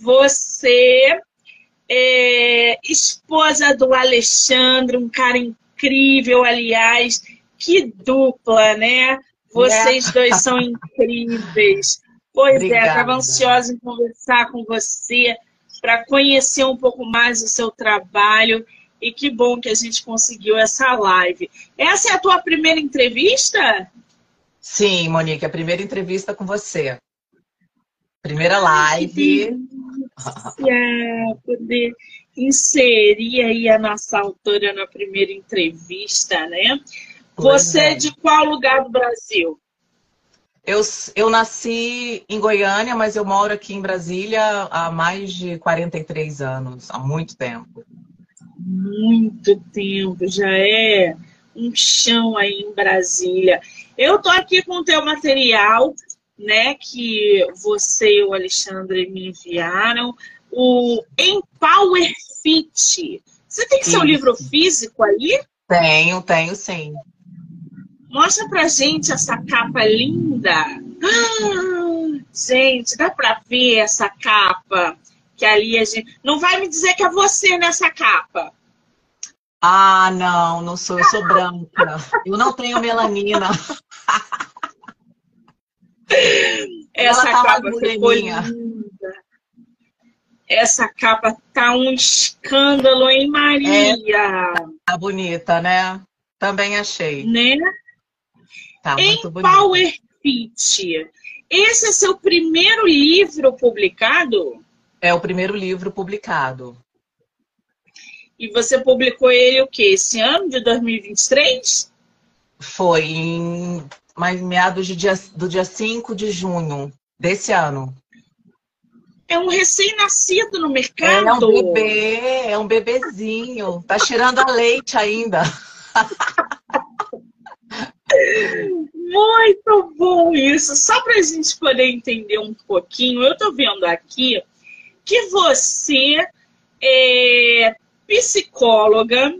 Você é esposa do Alexandre, um cara incrível, aliás. Que dupla, né? Vocês é. dois são incríveis. Pois Obrigada. é, estava ansiosa em conversar com você para conhecer um pouco mais o seu trabalho. E que bom que a gente conseguiu essa live. Essa é a tua primeira entrevista? Sim, Monique, a primeira entrevista com você. Primeira live. Ai, poder inserir aí a nossa autora na primeira entrevista, né? Você é de qual lugar do Brasil? Eu, eu nasci em Goiânia, mas eu moro aqui em Brasília há mais de 43 anos, há muito tempo. Muito tempo, já é um chão aí em Brasília. Eu tô aqui com o teu material, né, que você e o Alexandre me enviaram, o Empower Fit. Você tem seu livro físico aí? Tenho, tenho sim. Mostra pra gente essa capa linda. Ah, gente, dá pra ver essa capa? Que ali a gente. Não vai me dizer que é você nessa capa. Ah, não, não sou, eu sou branca. Eu não tenho melanina. Essa tá capa ficou linda. Essa capa tá um escândalo, hein, Maria? É, tá bonita, né? Também achei. Né? Tá em Power Fit. Esse é seu primeiro livro publicado? É o primeiro livro publicado. E você publicou ele o quê? Esse ano de 2023? Foi em mais meados de dia, do dia 5 de junho desse ano. É um recém-nascido no mercado. É um bebê, é um bebezinho. Tá cheirando a leite ainda. Muito bom isso. Só para a gente poder entender um pouquinho, eu estou vendo aqui que você é psicóloga,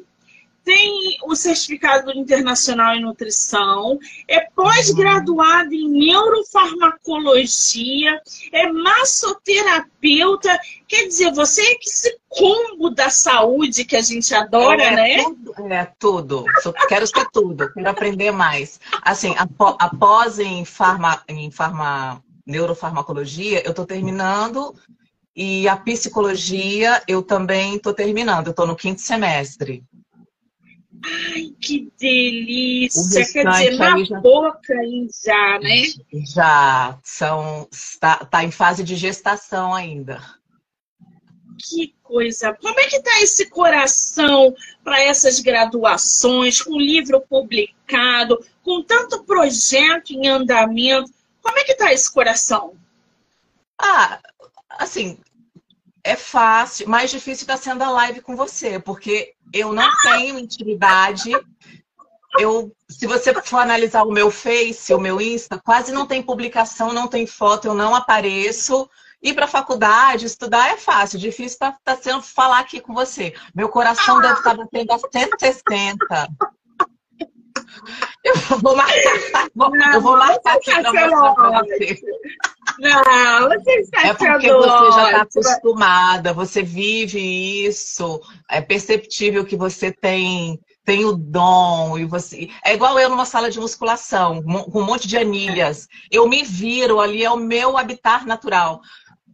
tem o certificado internacional em nutrição, é pós-graduado em neurofarmacologia, é massoterapeuta. Quer dizer, você é que esse combo da saúde que a gente adora, é, né? Tudo, é tudo. quero ser tudo, quero aprender mais. Assim, após em farma, em farma, neurofarmacologia, eu estou terminando e a psicologia eu também estou terminando, eu estou no quinto semestre. Ai, que delícia! Quer dizer, na já... boca aí já, né? Já, são, está, tá em fase de gestação ainda. Que coisa! Como é que está esse coração para essas graduações, com livro publicado, com tanto projeto em andamento? Como é que está esse coração? Ah, assim, é fácil, mais difícil está sendo a live com você, porque eu não tenho intimidade. Eu, se você for analisar o meu Face, o meu Insta, quase não tem publicação, não tem foto, eu não apareço. Ir para a faculdade, estudar é fácil, difícil está tá sendo falar aqui com você. Meu coração deve estar batendo a 160. Eu vou marcar, eu vou marcar aqui mostrar você. Não, você está É porque você já está acostumada, você vive isso, é perceptível que você tem tem o dom e você é igual eu numa sala de musculação com um monte de anilhas. Eu me viro ali é o meu habitat natural.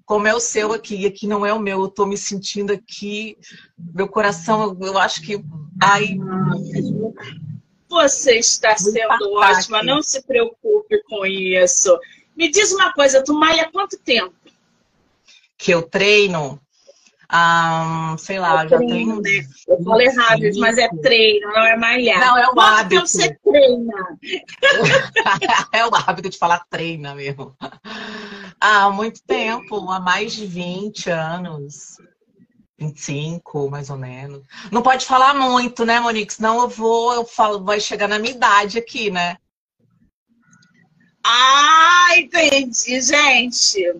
Como é o seu aqui, e aqui não é o meu. Eu estou me sentindo aqui, meu coração, eu acho que ai você está sendo ótima, não se preocupe com isso. Me diz uma coisa, tu malha quanto tempo? Que eu treino? Um, sei lá, eu já treino, tenho. Né? Eu falo errado, mas é treino, não é malhar. Não, é o Quanto hábito. tempo você treina? é o hábito de falar treina mesmo. Há muito tempo, há mais de 20 anos. 25, mais ou menos. Não pode falar muito, né, Monique? Senão eu vou, eu falo, vai chegar na minha idade aqui, né? Ah, entendi, gente.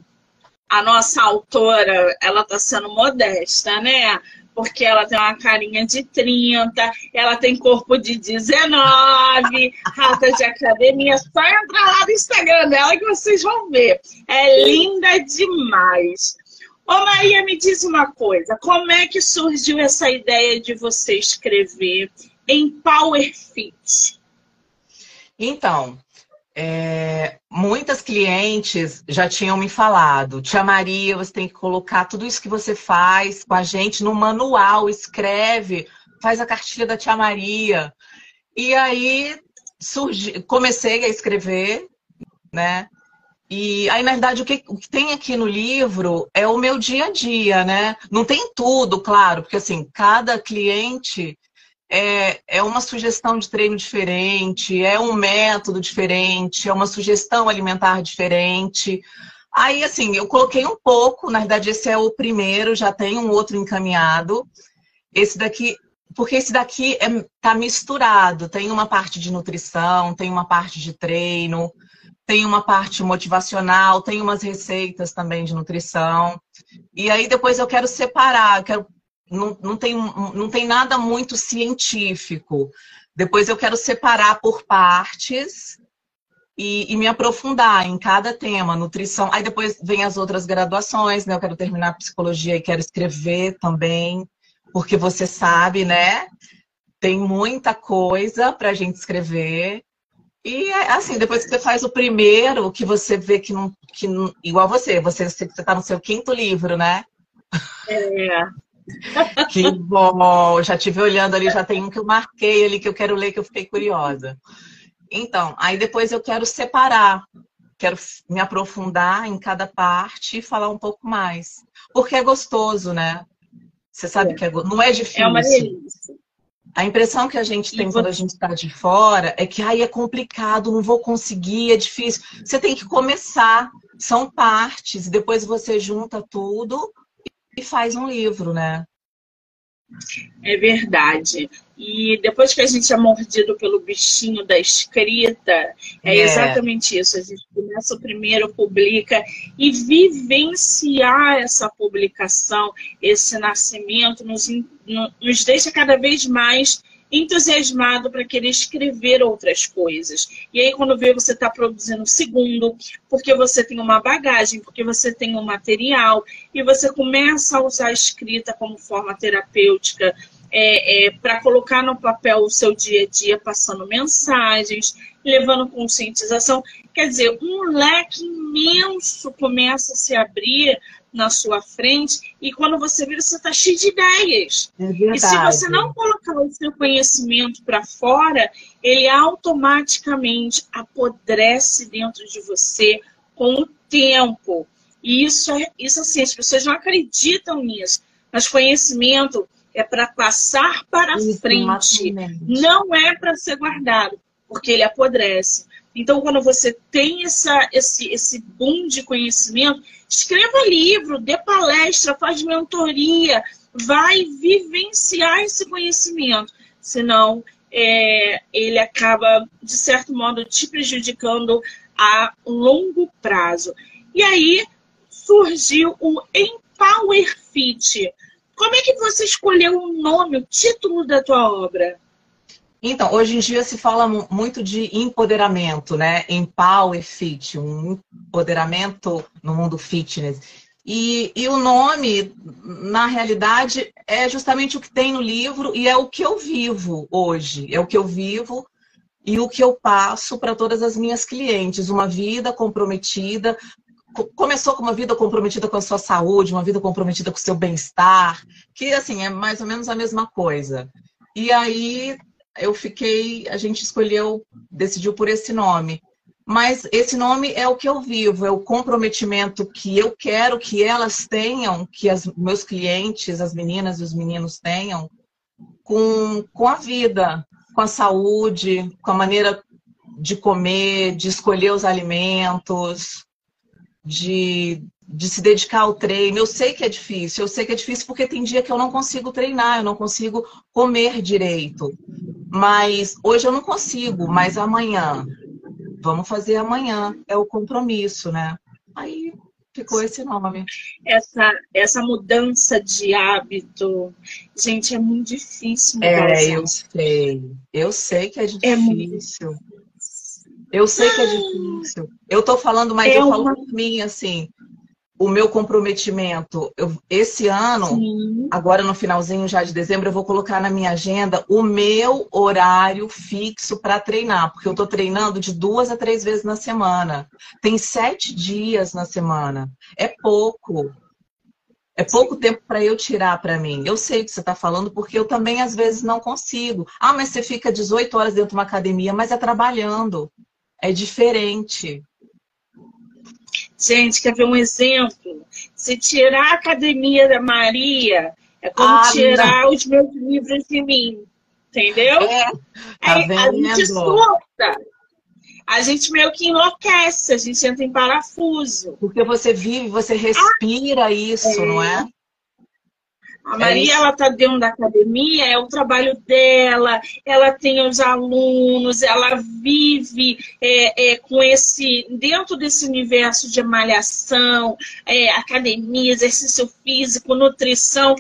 A nossa autora, ela tá sendo modesta, né? Porque ela tem uma carinha de 30, ela tem corpo de 19, rata de academia. Só entrar lá no Instagram dela que vocês vão ver. É linda demais. Ô Maria, me diz uma coisa, como é que surgiu essa ideia de você escrever em Power Fit? Então, é, muitas clientes já tinham me falado, Tia Maria, você tem que colocar tudo isso que você faz com a gente no manual, escreve, faz a cartilha da Tia Maria. E aí surgi, comecei a escrever, né? E aí, na verdade, o que, o que tem aqui no livro é o meu dia a dia, né? Não tem tudo, claro, porque assim, cada cliente é, é uma sugestão de treino diferente, é um método diferente, é uma sugestão alimentar diferente. Aí, assim, eu coloquei um pouco, na verdade, esse é o primeiro, já tem um outro encaminhado. Esse daqui, porque esse daqui é, tá misturado, tem uma parte de nutrição, tem uma parte de treino, tem uma parte motivacional, tem umas receitas também de nutrição. E aí depois eu quero separar, eu quero, não, não, tem, não tem nada muito científico. Depois eu quero separar por partes e, e, me aprofundar em cada tema, nutrição. Aí depois vem as outras graduações, né? Eu quero terminar psicologia e quero escrever também, porque você sabe, né? Tem muita coisa para a gente escrever. E assim, depois que você faz o primeiro, que você vê que não. Que não igual você, você está no seu quinto livro, né? É. que bom! Já tive olhando ali, já tem um que eu marquei ali que eu quero ler, que eu fiquei curiosa. Então, aí depois eu quero separar, quero me aprofundar em cada parte e falar um pouco mais. Porque é gostoso, né? Você sabe é. que é, não é difícil. É uma delícia. A impressão que a gente tem quando a gente está de fora é que ai, é complicado, não vou conseguir, é difícil. Você tem que começar, são partes, depois você junta tudo e faz um livro, né? É verdade. E depois que a gente é mordido pelo bichinho da escrita, é, é, exatamente isso. A gente começa o primeiro, publica e vivenciar essa publicação, esse nascimento, nos, nos deixa cada vez mais entusiasmado para querer escrever outras coisas. E aí, quando vê, você está produzindo o segundo, porque você tem uma bagagem, porque você tem um material, e você começa a usar a escrita como forma terapêutica, é, é, para colocar no papel o seu dia a dia, passando mensagens, levando conscientização. Quer dizer, um leque imenso começa a se abrir na sua frente e quando você vira, você está cheio de ideias. É e se você não colocar o seu conhecimento para fora, ele automaticamente apodrece dentro de você com o tempo. E isso é isso assim, as pessoas não acreditam nisso. Mas conhecimento é para passar para Isso, frente, não é para ser guardado, porque ele apodrece. Então, quando você tem essa, esse, esse boom de conhecimento, escreva livro, dê palestra, faz mentoria, vai vivenciar esse conhecimento. Senão, é, ele acaba, de certo modo, te prejudicando a longo prazo. E aí surgiu o Empower Fit. Como é que você escolheu o nome, o título da tua obra? Então, hoje em dia se fala muito de empoderamento, né? Empower Fit, um empoderamento no mundo fitness. E, e, o nome, na realidade, é justamente o que tem no livro e é o que eu vivo hoje. É o que eu vivo e o que eu passo para todas as minhas clientes. Uma vida comprometida começou com uma vida comprometida com a sua saúde, uma vida comprometida com o seu bem-estar, que assim é mais ou menos a mesma coisa. E aí eu fiquei, a gente escolheu, decidiu por esse nome. Mas esse nome é o que eu vivo, é o comprometimento que eu quero que elas tenham, que as meus clientes, as meninas e os meninos tenham com, com a vida, com a saúde, com a maneira de comer, de escolher os alimentos, de, de se dedicar ao treino. Eu sei que é difícil, eu sei que é difícil porque tem dia que eu não consigo treinar, eu não consigo comer direito. Mas hoje eu não consigo, mas amanhã. Vamos fazer amanhã, é o compromisso, né? Aí ficou esse nome. Essa, essa mudança de hábito, gente, é muito difícil. É, eu sei. Eu sei que é difícil. É muito eu sei que é difícil. Eu tô falando, mas é eu falo por mim, assim. o meu comprometimento. Eu, esse ano, Sim. agora no finalzinho já de dezembro, eu vou colocar na minha agenda o meu horário fixo para treinar, porque eu estou treinando de duas a três vezes na semana. Tem sete dias na semana. É pouco. É pouco tempo para eu tirar para mim. Eu sei o que você está falando, porque eu também às vezes não consigo. Ah, mas você fica 18 horas dentro de uma academia, mas é trabalhando. É diferente. Gente, quer ver um exemplo? Se tirar a academia da Maria, é como ah, tirar não. os meus livros de mim. Entendeu? É, tá Aí, a gente surta. A gente meio que enlouquece, a gente entra em parafuso. Porque você vive, você respira ah, isso, é. não é? A Maria, é ela está dentro da academia, é o trabalho dela, ela tem os alunos, ela vive é, é, com esse, dentro desse universo de malhação, é, academia, exercício físico, nutrição.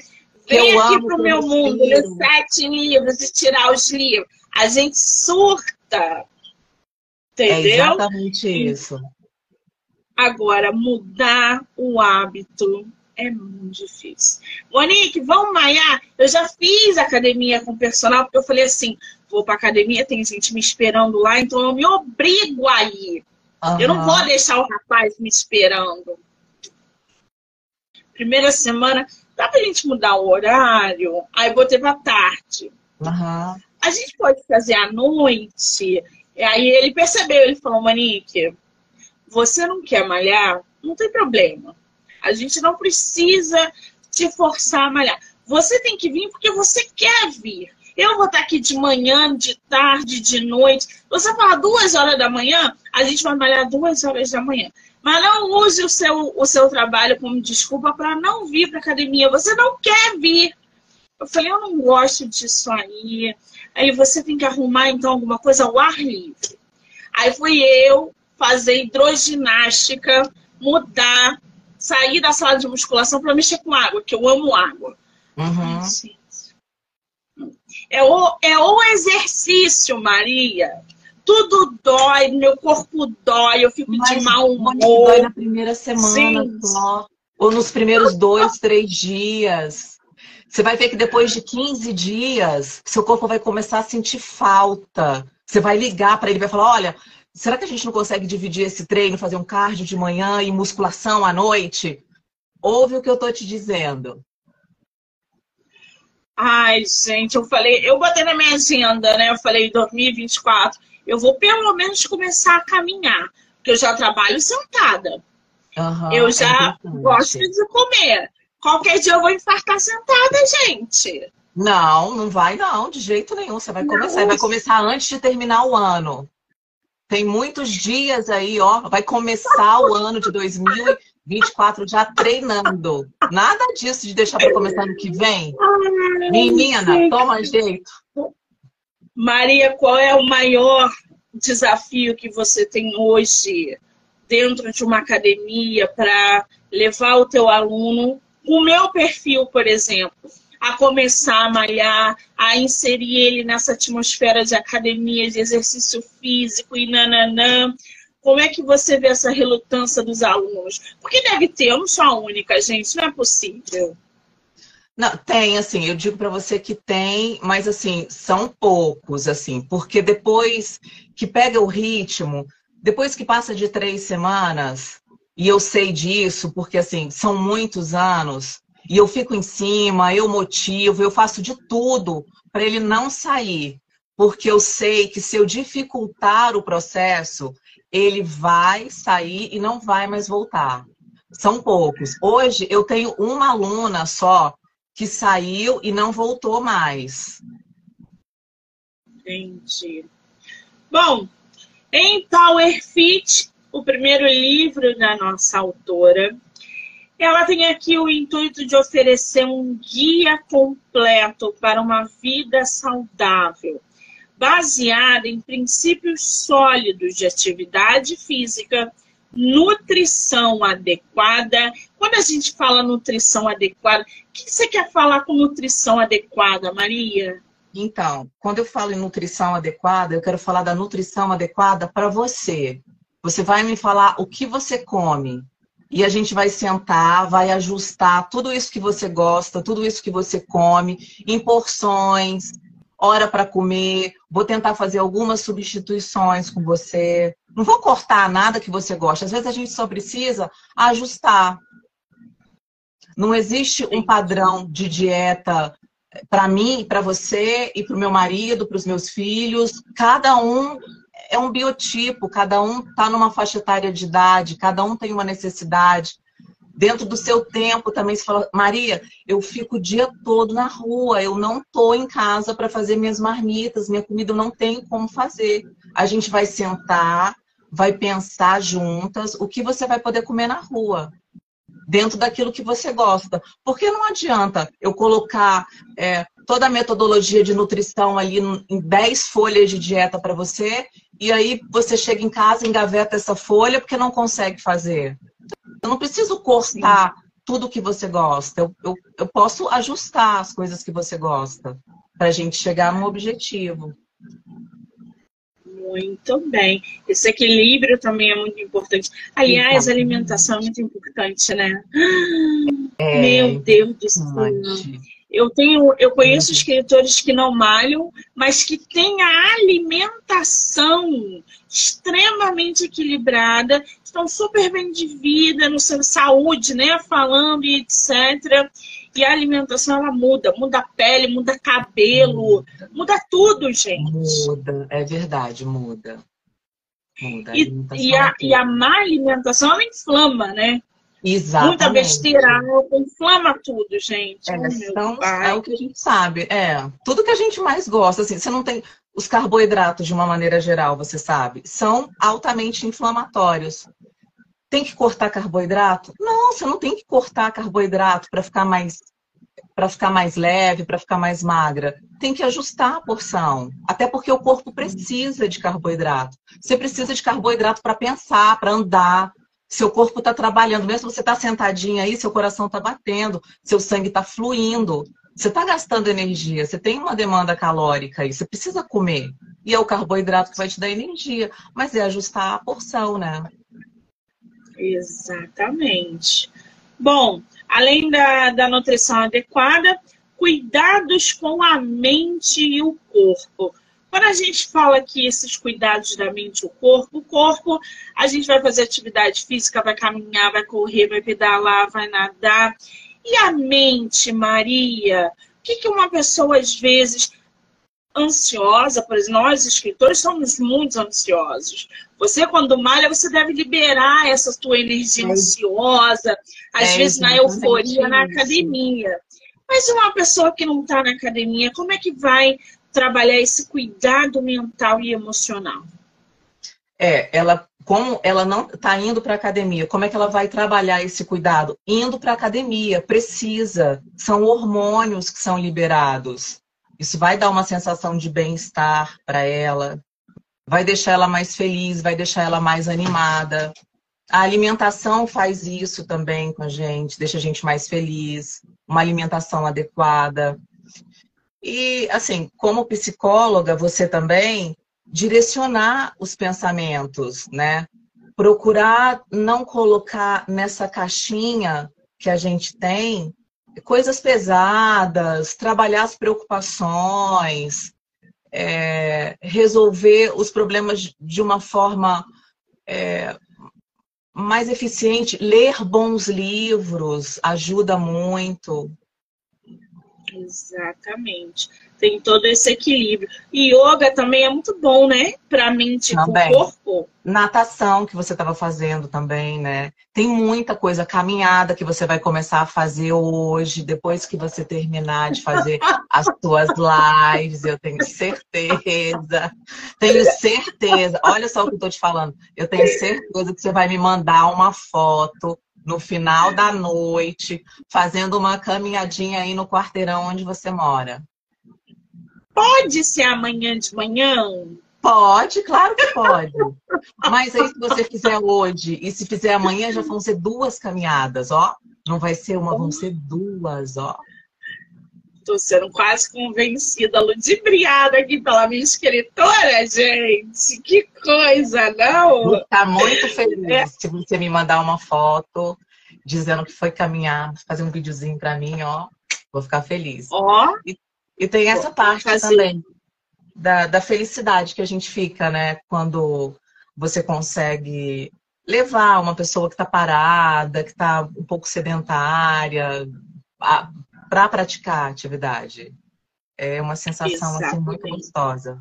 Vem aqui para o meu mundo, ler sete livros e tirar os livros. A gente surta. É entendeu? É exatamente isso. Agora, mudar o hábito é muito difícil. Monique, vamos malhar? Eu já fiz academia com personal, porque eu falei assim, vou pra academia, tem gente me esperando lá, então eu me obrigo a ir. Uhum. Eu não vou deixar o rapaz me esperando. Primeira semana, dá pra gente mudar o horário? Aí botei pra tarde. Uhum. A gente pode fazer à noite? E aí ele percebeu, ele falou, Monique, você não quer malhar? Não tem problema. A gente não precisa te forçar a malhar. Você tem que vir porque você quer vir. Eu vou estar aqui de manhã, de tarde, de noite. Você fala duas horas da manhã, a gente vai malhar duas horas da manhã. Mas não use o seu, o seu trabalho como desculpa para não vir para academia. Você não quer vir. Eu falei, eu não gosto disso aí. Aí você tem que arrumar, então, alguma coisa ao ar livre. Aí fui eu fazer hidroginástica, mudar sair da sala de musculação para mexer com água, que eu amo água. Uhum. É, o, é o exercício, Maria. Tudo dói, meu corpo dói, eu fico Mas, de mau humor. Dói na primeira semana só. Ou nos primeiros dois, três dias. Você vai ver que depois de 15 dias, seu corpo vai começar a sentir falta. Você vai ligar para ele, vai falar: olha, será que a gente não consegue dividir esse treino, fazer um cardio de manhã e musculação à noite? Ouve o que eu tô te dizendo. Ai, gente, eu falei, eu botei na minha agenda, né? Eu falei 2024, eu vou pelo menos começar a caminhar, porque eu já trabalho sentada. Uhum, eu já é gosto de comer. Qualquer dia eu vou infartar sentada, gente. Não, não vai não, de jeito nenhum. Você vai começar, não. vai começar antes de terminar o ano. Tem muitos dias aí, ó. Vai começar o ano de 2024 já treinando. Nada disso de deixar para começar no que vem. Menina, toma jeito. Maria, qual é o maior desafio que você tem hoje dentro de uma academia para levar o teu aluno? O meu perfil, por exemplo, a começar a malhar, a inserir ele nessa atmosfera de academia, de exercício físico e nananã. Como é que você vê essa relutância dos alunos? Porque deve ter, eu não sou a única, gente, não é possível. Não, tem, assim, eu digo para você que tem, mas assim, são poucos, assim, porque depois que pega o ritmo, depois que passa de três semanas, e eu sei disso, porque assim, são muitos anos, e eu fico em cima, eu motivo, eu faço de tudo para ele não sair. Porque eu sei que se eu dificultar o processo, ele vai sair e não vai mais voltar. São poucos. Hoje eu tenho uma aluna só que saiu e não voltou mais. Entendi. Bom, em Power Fit, o primeiro livro da nossa autora, ela tem aqui o intuito de oferecer um guia completo para uma vida saudável, baseada em princípios sólidos de atividade física, nutrição adequada. Quando a gente fala nutrição adequada, o que você quer falar com nutrição adequada, Maria? Então, quando eu falo em nutrição adequada, eu quero falar da nutrição adequada para você. Você vai me falar o que você come, e a gente vai sentar, vai ajustar tudo isso que você gosta, tudo isso que você come, em porções, hora para comer. Vou tentar fazer algumas substituições com você. Não vou cortar nada que você gosta. Às vezes a gente só precisa ajustar. Não existe um padrão de dieta para mim, para você e para o meu marido, para os meus filhos. Cada um é um biotipo, cada um está numa faixa etária de idade, cada um tem uma necessidade. Dentro do seu tempo também se fala, Maria, eu fico o dia todo na rua, eu não estou em casa para fazer minhas marmitas, minha comida eu não tenho como fazer. A gente vai sentar, vai pensar juntas o que você vai poder comer na rua dentro daquilo que você gosta. Porque não adianta eu colocar é, toda a metodologia de nutrição ali em 10 folhas de dieta para você, e aí você chega em casa, engaveta essa folha porque não consegue fazer. Eu não preciso cortar tudo que você gosta. Eu, eu, eu posso ajustar as coisas que você gosta para a gente chegar num objetivo. Muito bem. Esse equilíbrio também é muito importante. Aliás, a alimentação é muito importante, né? É, Meu Deus do céu. Eu tenho, eu conheço uhum. escritores que não malham, mas que têm a alimentação extremamente equilibrada, estão super bem de vida, no seu saúde, né? Falando e etc. E a alimentação ela muda, muda a pele, muda cabelo, muda tudo, gente. Muda, é verdade, muda. Muda. E, e, a, e a má alimentação ela inflama, né? Exatamente. Muita besteira, inflama tudo, gente. É, então, é o que a gente sabe. É, tudo que a gente mais gosta, assim, você não tem. Os carboidratos, de uma maneira geral, você sabe, são altamente inflamatórios. Tem que cortar carboidrato? Não, você não tem que cortar carboidrato para ficar mais para ficar mais leve, para ficar mais magra. Tem que ajustar a porção. Até porque o corpo precisa de carboidrato. Você precisa de carboidrato para pensar, para andar. Seu corpo está trabalhando, mesmo você está sentadinha aí, seu coração está batendo, seu sangue está fluindo. Você está gastando energia, você tem uma demanda calórica aí, você precisa comer. E é o carboidrato que vai te dar energia. Mas é ajustar a porção, né? Exatamente. Bom, além da, da nutrição adequada, cuidados com a mente e o corpo. Quando a gente fala que esses cuidados da mente e o corpo, o corpo, a gente vai fazer atividade física, vai caminhar, vai correr, vai pedalar, vai nadar. E a mente, Maria? O que, que uma pessoa, às vezes, ansiosa, por exemplo, nós escritores somos muito ansiosos. Você, quando malha, você deve liberar essa tua energia é. ansiosa, às é, vezes na euforia, na academia. Mas uma pessoa que não está na academia, como é que vai trabalhar esse cuidado mental e emocional? É, ela, como ela não está indo para a academia, como é que ela vai trabalhar esse cuidado? Indo para a academia, precisa. São hormônios que são liberados. Isso vai dar uma sensação de bem-estar para ela, vai deixar ela mais feliz, vai deixar ela mais animada. A alimentação faz isso também com a gente, deixa a gente mais feliz, uma alimentação adequada. E, assim, como psicóloga, você também direcionar os pensamentos, né? Procurar não colocar nessa caixinha que a gente tem coisas pesadas, trabalhar as preocupações, é, resolver os problemas de uma forma é, mais eficiente. Ler bons livros ajuda muito. Exatamente tem todo esse equilíbrio. E yoga também é muito bom, né? Para mente e o corpo. Natação que você estava fazendo também, né? Tem muita coisa, caminhada que você vai começar a fazer hoje, depois que você terminar de fazer as suas lives, eu tenho certeza. Tenho certeza. Olha só o que eu tô te falando. Eu tenho certeza que você vai me mandar uma foto no final da noite, fazendo uma caminhadinha aí no quarteirão onde você mora. Pode ser amanhã de manhã? Pode, claro que pode. Mas aí, se você fizer hoje e se fizer amanhã, já vão ser duas caminhadas, ó. Não vai ser uma, vão ser duas, ó. Tô sendo quase convencida, ludibriada aqui pela minha escritora, gente. Que coisa, não? Vou ficar muito feliz é. se você me mandar uma foto dizendo que foi caminhar, fazer um videozinho para mim, ó. Vou ficar feliz. Ó. E, e tem essa parte fazer. também da, da felicidade que a gente fica, né? Quando você consegue levar uma pessoa que está parada, que está um pouco sedentária, para praticar a atividade. É uma sensação assim, muito gostosa.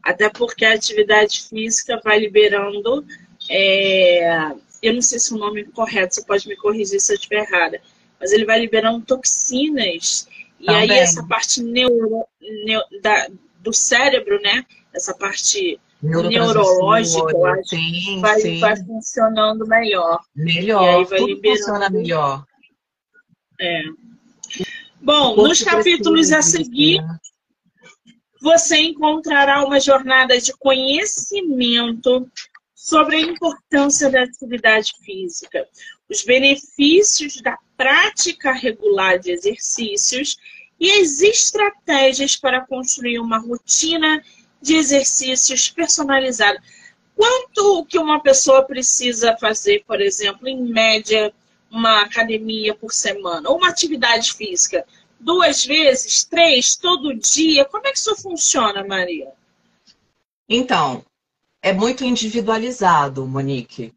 Até porque a atividade física vai liberando. É... Eu não sei se o nome é correto, você pode me corrigir se eu estiver errada. Mas ele vai liberando toxinas. E Também. aí essa parte neuro, neuro, da, do cérebro, né? Essa parte neurológica, eu acho, sim, vai, sim. vai funcionando melhor. Melhor, e aí vai tudo liberando... funciona melhor. É. Bom, nos capítulos a seguir, você encontrará uma jornada de conhecimento sobre a importância da atividade física, os benefícios da prática regular de exercícios e as estratégias para construir uma rotina de exercícios personalizada. Quanto que uma pessoa precisa fazer, por exemplo, em média, uma academia por semana, ou uma atividade física? Duas vezes, três, todo dia? Como é que isso funciona, Maria? Então, é muito individualizado, Monique.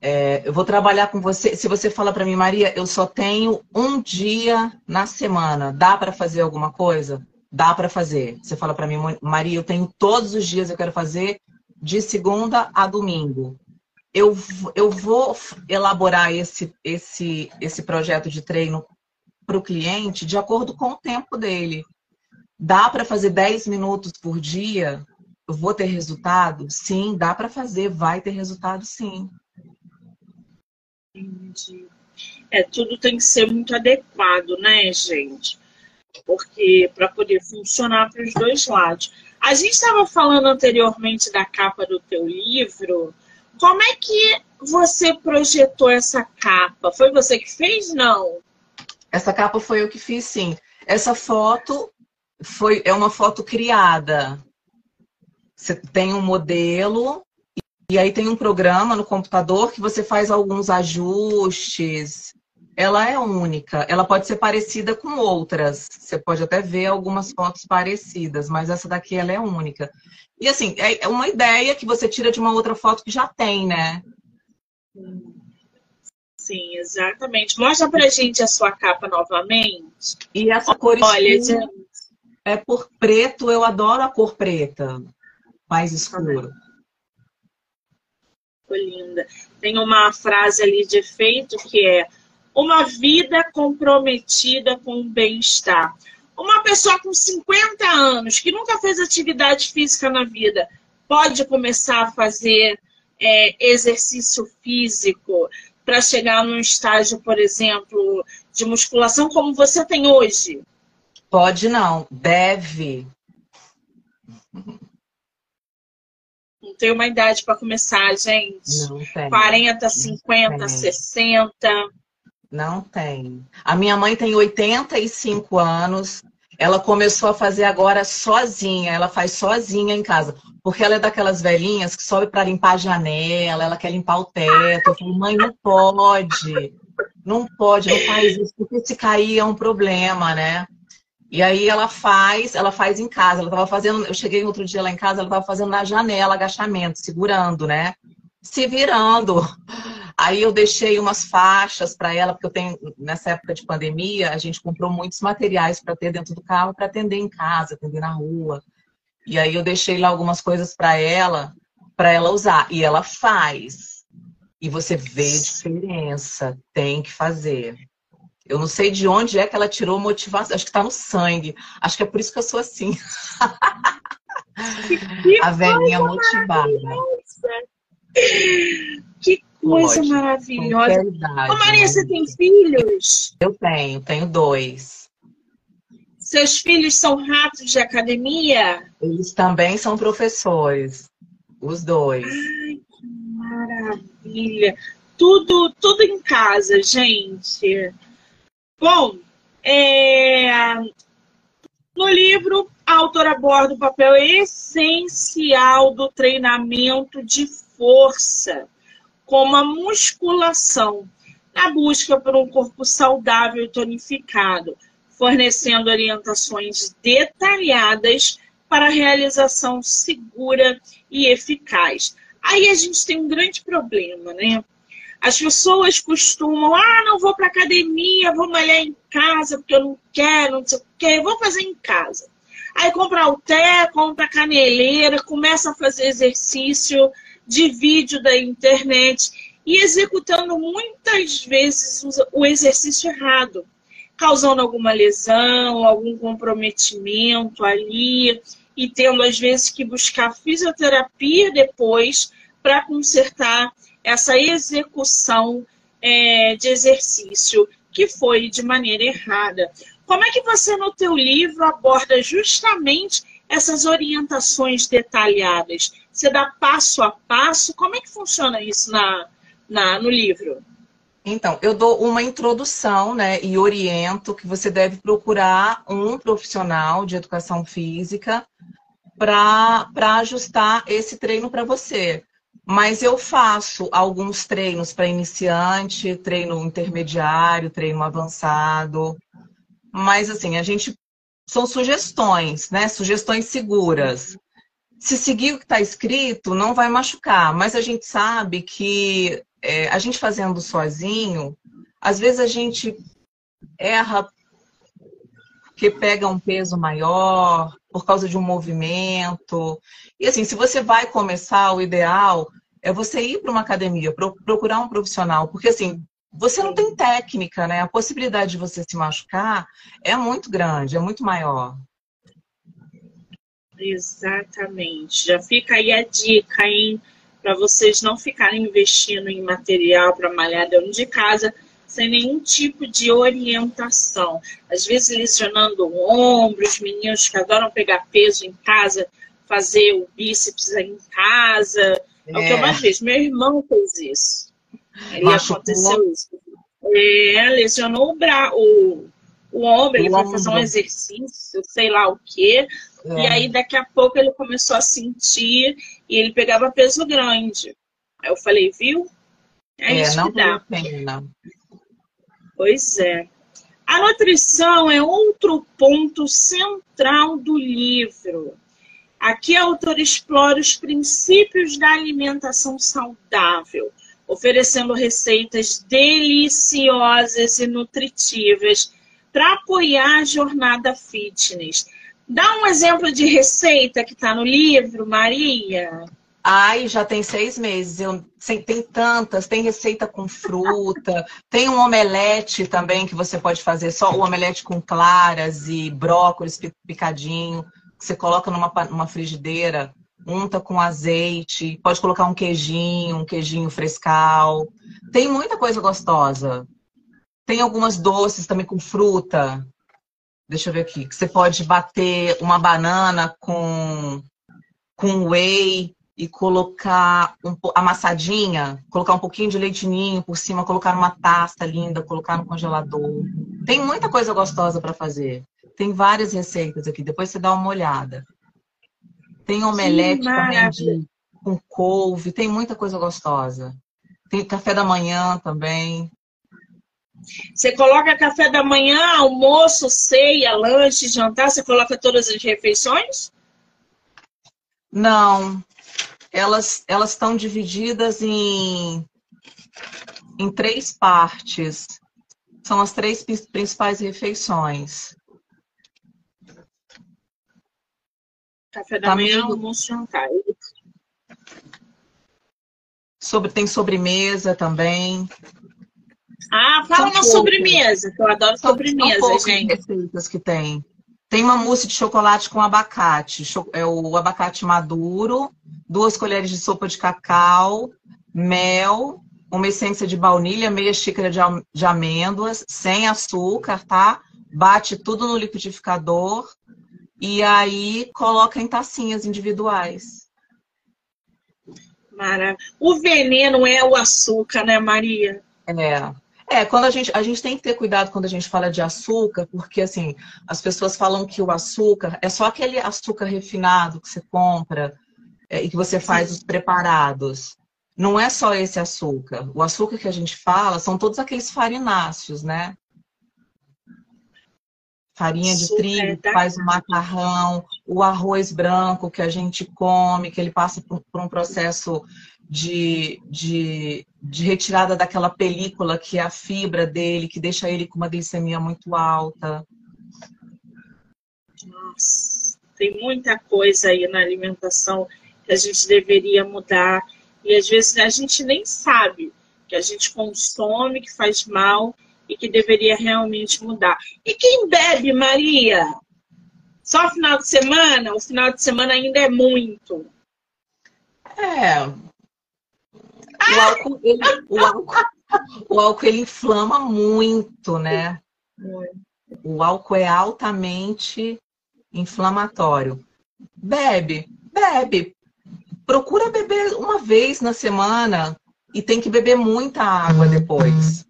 É, eu vou trabalhar com você. Se você fala para mim, Maria, eu só tenho um dia na semana, dá para fazer alguma coisa? Dá para fazer. Você fala para mim, Maria, eu tenho todos os dias, eu quero fazer de segunda a domingo eu, eu vou elaborar esse, esse, esse projeto de treino para o cliente de acordo com o tempo dele. Dá para fazer 10 minutos por dia? Eu vou ter resultado? Sim, dá para fazer, vai ter resultado sim. Entendi. É, tudo tem que ser muito adequado, né, gente? Porque para poder funcionar para os dois lados. A gente estava falando anteriormente da capa do teu livro, como é que você projetou essa capa? Foi você que fez? Não. Essa capa foi eu que fiz, sim. Essa foto foi é uma foto criada. Você tem um modelo e aí tem um programa no computador que você faz alguns ajustes. Ela é única. Ela pode ser parecida com outras. Você pode até ver algumas fotos parecidas, mas essa daqui ela é única. E assim, é, é uma ideia que você tira de uma outra foto que já tem, né? Sim, exatamente. Mostra pra gente a sua capa novamente. E essa cor Olha, escura gente... é por preto, eu adoro a cor preta, mais escuro. Ficou linda. Tem uma frase ali de efeito que é uma vida comprometida com o bem-estar. Uma pessoa com 50 anos que nunca fez atividade física na vida pode começar a fazer é, exercício físico para chegar num estágio, por exemplo, de musculação como você tem hoje? Pode não, deve. Não tem uma idade para começar, gente. Não tem. 40, 50, não tem. 60. Não tem. A minha mãe tem 85 anos. Ela começou a fazer agora sozinha. Ela faz sozinha em casa. Porque ela é daquelas velhinhas que sobe para limpar a janela, ela quer limpar o teto. Eu falo, mãe, não pode. Não pode, não faz isso. Porque se cair é um problema, né? E aí ela faz, ela faz em casa. Ela estava fazendo, eu cheguei outro dia lá em casa, ela estava fazendo na janela agachamento, segurando, né? Se virando. Aí eu deixei umas faixas para ela, porque eu tenho, nessa época de pandemia, a gente comprou muitos materiais para ter dentro do carro para atender em casa, atender na rua. E aí eu deixei lá algumas coisas para ela, para ela usar. E ela faz. E você vê a diferença. Tem que fazer. Eu não sei de onde é que ela tirou motivação. Acho que está no sangue. Acho que é por isso que eu sou assim. a velhinha motivada. Que coisa maravilhosa. Ô, Maria, você tem filhos? Eu tenho, tenho dois. Seus filhos são ratos de academia? Eles também são professores, os dois. Ai, que maravilha. Tudo, tudo em casa, gente. Bom, É... No livro, a autora aborda o papel essencial do treinamento de força, como a musculação, na busca por um corpo saudável e tonificado, fornecendo orientações detalhadas para a realização segura e eficaz. Aí a gente tem um grande problema, né? As pessoas costumam, ah, não vou para academia, vou malhar em casa porque eu não quero, não sei o quê, vou fazer em casa. Aí compra halter, compra caneleira, começa a fazer exercício de vídeo da internet e executando muitas vezes o exercício errado, causando alguma lesão, algum comprometimento ali e tendo às vezes que buscar fisioterapia depois para consertar essa execução é, de exercício que foi de maneira errada. Como é que você, no teu livro, aborda justamente essas orientações detalhadas? Você dá passo a passo? Como é que funciona isso na, na, no livro? Então, eu dou uma introdução, né, e oriento que você deve procurar um profissional de educação física para ajustar esse treino para você. Mas eu faço alguns treinos para iniciante, treino intermediário, treino avançado. Mas assim, a gente são sugestões, né? Sugestões seguras. Se seguir o que está escrito, não vai machucar. Mas a gente sabe que é, a gente fazendo sozinho, às vezes a gente erra porque pega um peso maior, por causa de um movimento. E assim, se você vai começar, o ideal é você ir para uma academia, procurar um profissional, porque assim, você não tem técnica, né? A possibilidade de você se machucar é muito grande, é muito maior. Exatamente. Já fica aí a dica, hein? Para vocês não ficarem investindo em material para malhar dentro de casa sem nenhum tipo de orientação. Às vezes lesionando o ombro, os meninos que adoram pegar peso em casa, fazer o bíceps em casa. É, é o que eu mais vejo. Meu irmão fez isso. Ele Machucou. aconteceu isso. É, lesionou o, bra... o, o ombro, ele foi fazer um exercício, sei lá o quê. É. E aí, daqui a pouco, ele começou a sentir e ele pegava peso grande. Aí eu falei, viu? É, é isso não que dá. Pena. Pois é. A nutrição é outro ponto central do livro. Aqui a autora explora os princípios da alimentação saudável, oferecendo receitas deliciosas e nutritivas para apoiar a jornada fitness. Dá um exemplo de receita que está no livro, Maria. Ai, já tem seis meses. Eu, tem tantas, tem receita com fruta, tem um omelete também que você pode fazer, só o omelete com claras e brócolis picadinho, que você coloca numa, numa frigideira, unta com azeite, pode colocar um queijinho, um queijinho frescal. Tem muita coisa gostosa. Tem algumas doces também com fruta. Deixa eu ver aqui. Que você pode bater uma banana com, com whey e colocar um, amassadinha, colocar um pouquinho de leite ninho por cima, colocar numa taça linda, colocar no congelador. Tem muita coisa gostosa para fazer. Tem várias receitas aqui, depois você dá uma olhada. Tem omelete também de, com couve, tem muita coisa gostosa. Tem café da manhã também. Você coloca café da manhã, almoço, ceia, lanche, jantar, você coloca todas as refeições? Não, elas elas estão divididas em, em três partes. São as três principais refeições. Café da manhã, almoço, jantar. Sobre, tem sobremesa também. Ah, fala uma sobremesa, que eu adoro sobremesa, São gente. receitas que tem. Tem uma mousse de chocolate com abacate. É o abacate maduro, duas colheres de sopa de cacau, mel, uma essência de baunilha, meia xícara de, de amêndoas, sem açúcar, tá? Bate tudo no liquidificador e aí coloca em tacinhas individuais. Maravilha. O veneno é o açúcar, né, Maria? É. É, quando a gente, a gente tem que ter cuidado quando a gente fala de açúcar, porque assim, as pessoas falam que o açúcar é só aquele açúcar refinado que você compra é, e que você faz os preparados. Não é só esse açúcar. O açúcar que a gente fala são todos aqueles farináceos, né? Farinha de trigo, que faz o macarrão, o arroz branco que a gente come, que ele passa por, por um processo de, de, de, retirada daquela película que é a fibra dele, que deixa ele com uma glicemia muito alta. Nossa, tem muita coisa aí na alimentação que a gente deveria mudar. E às vezes a gente nem sabe que a gente consome, que faz mal e que deveria realmente mudar. E quem bebe, Maria? Só final de semana? O final de semana ainda é muito. É, o álcool, ele, o álcool, o álcool ele inflama muito, né? O álcool é altamente inflamatório. Bebe, bebe. Procura beber uma vez na semana e tem que beber muita água depois.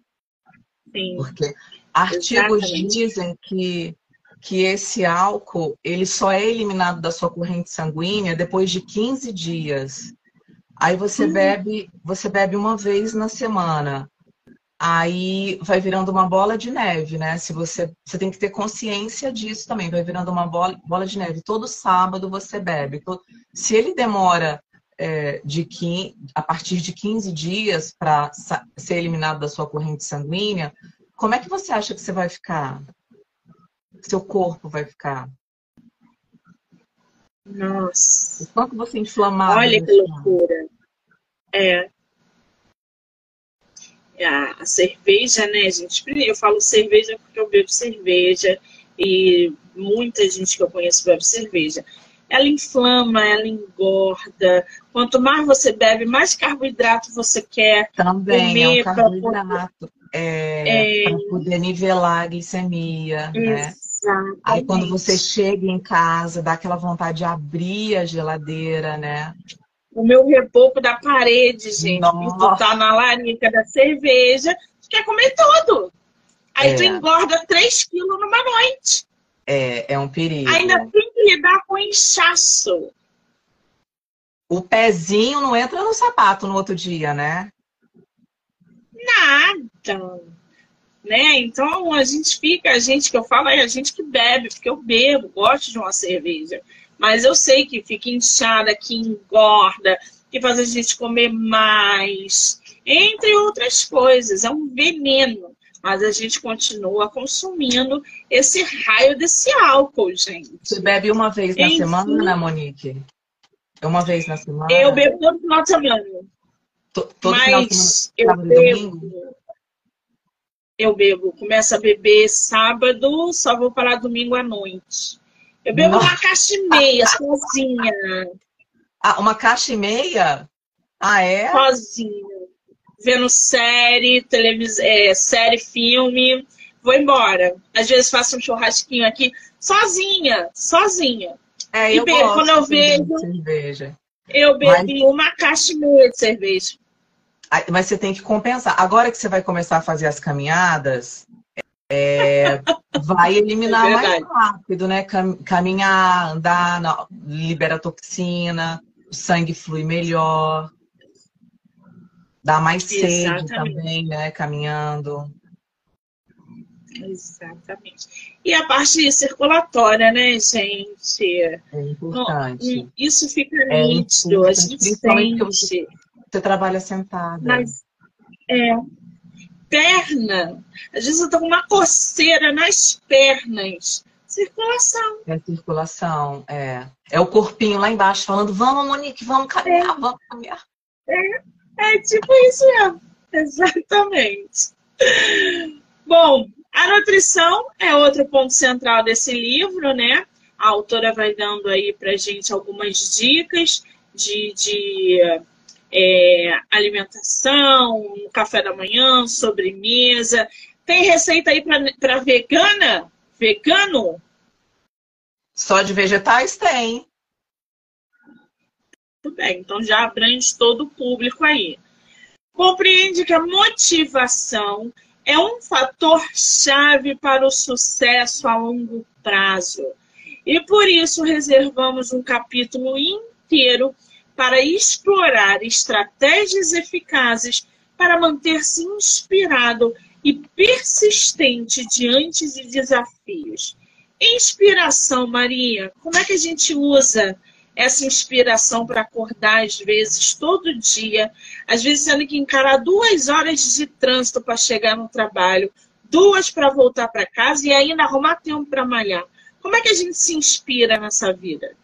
Sim. Porque artigos Exatamente. dizem que, que esse álcool ele só é eliminado da sua corrente sanguínea depois de 15 dias. Aí você uhum. bebe, você bebe uma vez na semana. Aí vai virando uma bola de neve, né? Se você, você tem que ter consciência disso também, vai virando uma bola, bola de neve. Todo sábado você bebe. Se ele demora é, de 15, a partir de 15 dias para ser eliminado da sua corrente sanguínea, como é que você acha que você vai ficar? Seu corpo vai ficar? Nossa. O quanto você inflamado. Olha que loucura. É. A, a, cerveja, né, gente? Eu falo cerveja porque eu bebo cerveja e muita gente que eu conheço bebe cerveja. Ela inflama, ela engorda. Quanto mais você bebe, mais carboidrato você quer. Também comer é um carboidrato. É, é... Para poder nivelar a glicemia, né? Exatamente. Aí quando você chega em casa, dá aquela vontade de abrir a geladeira, né? O meu repouco da parede, gente. Nossa. tu tá na larica da cerveja, tu quer comer tudo. Aí é. tu engorda 3 quilos numa noite. É, é um perigo. Ainda tem que lidar com inchaço. O pezinho não entra no sapato no outro dia, né? Nada né? Então a gente fica, a gente que eu falo é a gente que bebe, porque eu bebo, gosto de uma cerveja. Mas eu sei que fica inchada, que engorda, que faz a gente comer mais, entre outras coisas. É um veneno. Mas a gente continua consumindo esse raio desse álcool, gente. Você bebe uma vez na Enfim, semana, Monique? É uma vez na semana? Eu bebo todo final de semana. todo Mas final de semana, eu bebo, domingo? eu bebo. Começo a beber sábado, só vou parar domingo à noite. Eu bebo Nossa. uma caixa e meia, sozinha. Ah, uma caixa e meia? Ah, é? Sozinha. Vendo série, televisão, é, série, filme. Vou embora. Às vezes faço um churrasquinho aqui, sozinha, sozinha. É, e bebo. Quando eu vejo, cerveja. eu bebi Mas... uma caixa e meia de cerveja. Mas você tem que compensar. Agora que você vai começar a fazer as caminhadas, é, vai eliminar é mais rápido, né? Caminhar, andar, não, libera toxina, o sangue flui melhor, dá mais sede também, né? Caminhando. Exatamente. E a parte circulatória, né, gente? É importante. Isso fica é nítido, a gente sente você trabalha sentada. Mas, é, perna. Às vezes eu tô com uma coceira nas pernas. Circulação. É circulação, é. É o corpinho lá embaixo falando, vamos, Monique, vamos caminhar, é. vamos caminhar. É, é tipo isso mesmo. Exatamente. Bom, a nutrição é outro ponto central desse livro, né? A autora vai dando aí pra gente algumas dicas de, de é, alimentação, café da manhã, sobremesa. Tem receita aí para vegana? Vegano? Só de vegetais tem. Tudo bem, então já abrange todo o público aí. Compreende que a motivação é um fator chave para o sucesso a longo prazo. E por isso reservamos um capítulo inteiro para explorar estratégias eficazes para manter-se inspirado e persistente diante de desafios. Inspiração, Maria, como é que a gente usa essa inspiração para acordar, às vezes, todo dia, às vezes tendo que encarar duas horas de trânsito para chegar no trabalho, duas para voltar para casa e ainda arrumar tempo para malhar. Como é que a gente se inspira nessa vida?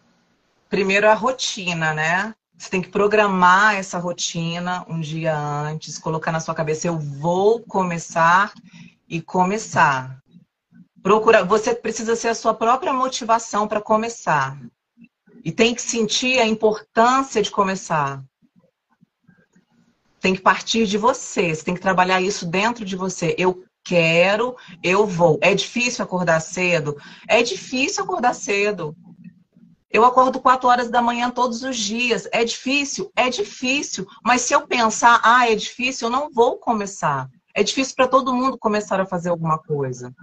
Primeiro a rotina, né? Você tem que programar essa rotina um dia antes, colocar na sua cabeça, eu vou começar e começar. Procura, você precisa ser a sua própria motivação para começar. E tem que sentir a importância de começar. Tem que partir de você, você tem que trabalhar isso dentro de você. Eu quero, eu vou. É difícil acordar cedo? É difícil acordar cedo. Eu acordo 4 horas da manhã todos os dias. É difícil? É difícil. Mas se eu pensar, ah, é difícil, eu não vou começar. É difícil para todo mundo começar a fazer alguma coisa.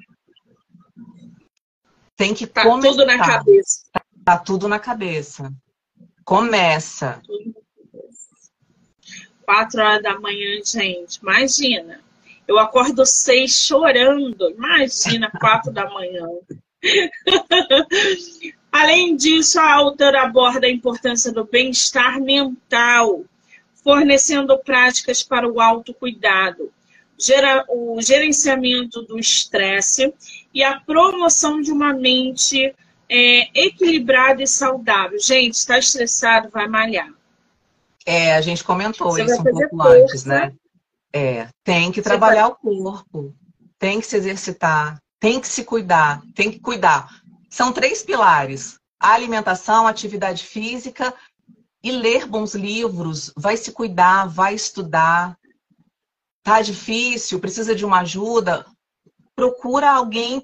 Tem que tá começar. tudo na cabeça. Tá tudo na cabeça. Começa. Quatro horas da manhã, gente. Imagina. Eu acordo seis chorando. Imagina, quatro da manhã. Além disso, a autora aborda a importância do bem-estar mental, fornecendo práticas para o autocuidado, o gerenciamento do estresse e a promoção de uma mente é, equilibrada e saudável. Gente, está estressado, vai malhar. É, a gente comentou Você isso um pouco força. antes, né? É, tem que trabalhar vai... o corpo, tem que se exercitar, tem que se cuidar, tem que cuidar são três pilares: a alimentação, a atividade física e ler bons livros. Vai se cuidar, vai estudar. Tá difícil, precisa de uma ajuda? Procura alguém,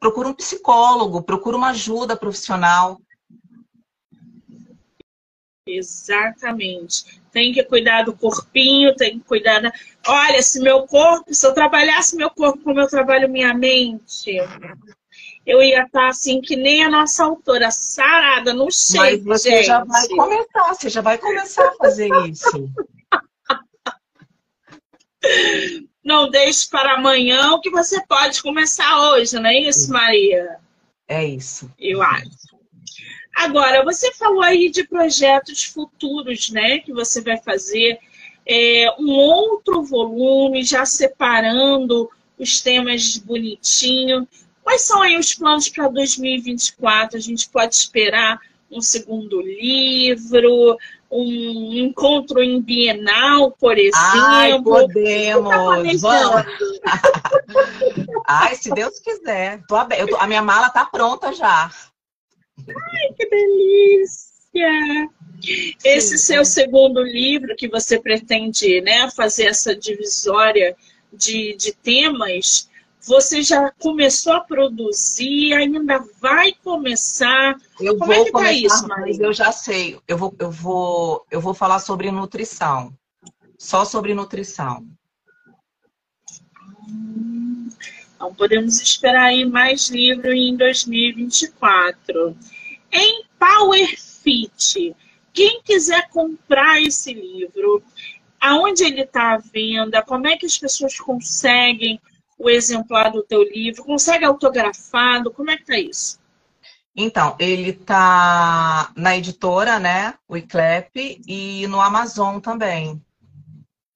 procura um psicólogo, procura uma ajuda profissional. Exatamente. Tem que cuidar do corpinho, tem que cuidar da. Olha, se meu corpo, se eu trabalhasse meu corpo como eu trabalho minha mente, eu ia estar assim, que nem a nossa autora, sarada no shape, Mas você gente. já vai começar, você já vai começar a fazer isso. Não deixe para amanhã o que você pode começar hoje, não é isso, Maria? É isso. Eu acho. Agora, você falou aí de projetos futuros, né? Que você vai fazer é, um outro volume, já separando os temas bonitinho. Quais são aí os planos para 2024? A gente pode esperar um segundo livro, um encontro em Bienal, por exemplo? Ai, podemos! Tá Vamos! Ai, se Deus quiser. Tô aberto. Tô... A minha mala tá pronta já. Ai, que delícia! Esse Sim. seu segundo livro que você pretende né, fazer essa divisória de, de temas, você já começou a produzir, ainda vai começar? Eu Como vou é que tá começar, tá isso, mas eu já sei. Eu vou, eu vou, eu vou falar sobre nutrição. Só sobre nutrição. Então podemos esperar aí mais livro em 2024. Em Power Fit, quem quiser comprar esse livro, aonde ele está à venda, como é que as pessoas conseguem o exemplar do teu livro? Consegue autografado? Como é que tá isso? Então, ele tá na editora, né? O ICLEP e no Amazon também.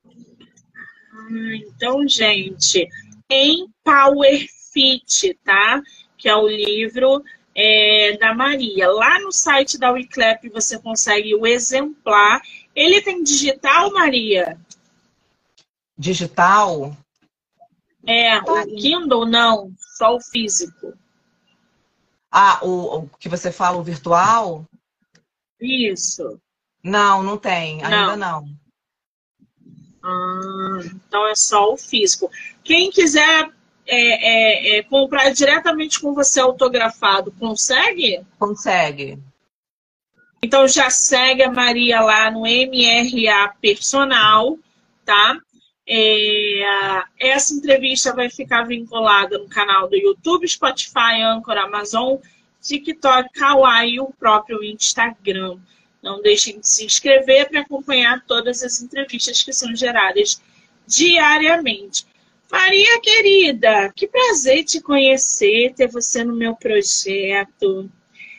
Ah, então, gente, em Power Fit, tá? Que é o livro é, da Maria. Lá no site da Wiclap você consegue o exemplar. Ele tem digital, Maria? Digital? É, o Kindle não, só o físico. Ah, o, o que você fala, o virtual? Isso. Não, não tem, ainda não. não. Ah, então é só o físico. Quem quiser é, é, é, comprar diretamente com você autografado, consegue? Consegue. Então já segue a Maria lá no MRA Personal, tá? É, essa entrevista vai ficar vinculada no canal do YouTube, Spotify, Anchor, Amazon, TikTok, Kawaii e o próprio Instagram. Não deixem de se inscrever para acompanhar todas as entrevistas que são geradas diariamente. Maria querida, que prazer te conhecer, ter você no meu projeto.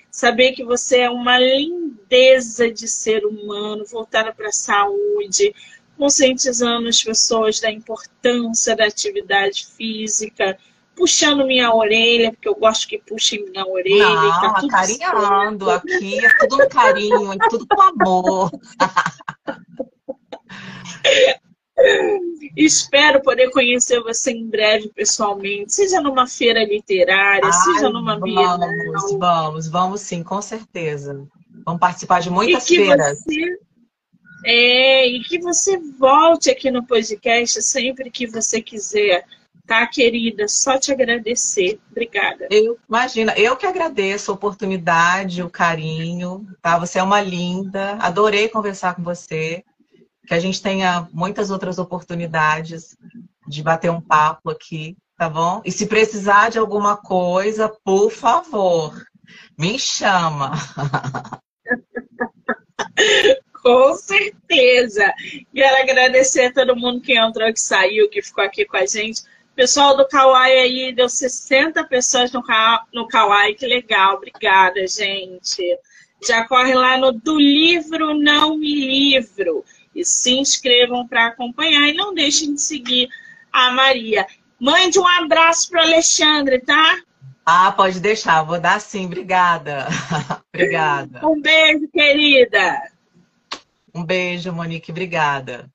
Saber que você é uma lindeza de ser humano, voltada para a saúde, conscientizando as pessoas da importância da atividade física, puxando minha orelha, porque eu gosto que puxem minha orelha. Não, tá acarinhando aqui, é tudo um carinho, é tudo com amor. Espero poder conhecer você em breve pessoalmente, seja numa feira literária, Ai, seja numa Bienal. Vamos, vamos, vamos sim, com certeza. Vamos participar de muitas feiras. Você, é, e que você volte aqui no podcast sempre que você quiser. Tá, querida? Só te agradecer. Obrigada. Eu, imagina, eu que agradeço a oportunidade, o carinho, tá? Você é uma linda. Adorei conversar com você que a gente tenha muitas outras oportunidades de bater um papo aqui, tá bom? E se precisar de alguma coisa, por favor, me chama. Com certeza. Quero agradecer a todo mundo que entrou, que saiu, que ficou aqui com a gente. Pessoal do Kawaii aí, deu 60 pessoas no, no Kawaii, que legal. Obrigada, gente. Já corre lá no Do Livro Não Me Livro e se inscrevam para acompanhar e não deixem de seguir a Maria. Mande um abraço para Alexandre, tá? Ah, pode deixar, vou dar sim, obrigada. obrigada. Um beijo, querida. Um beijo, Monique, obrigada.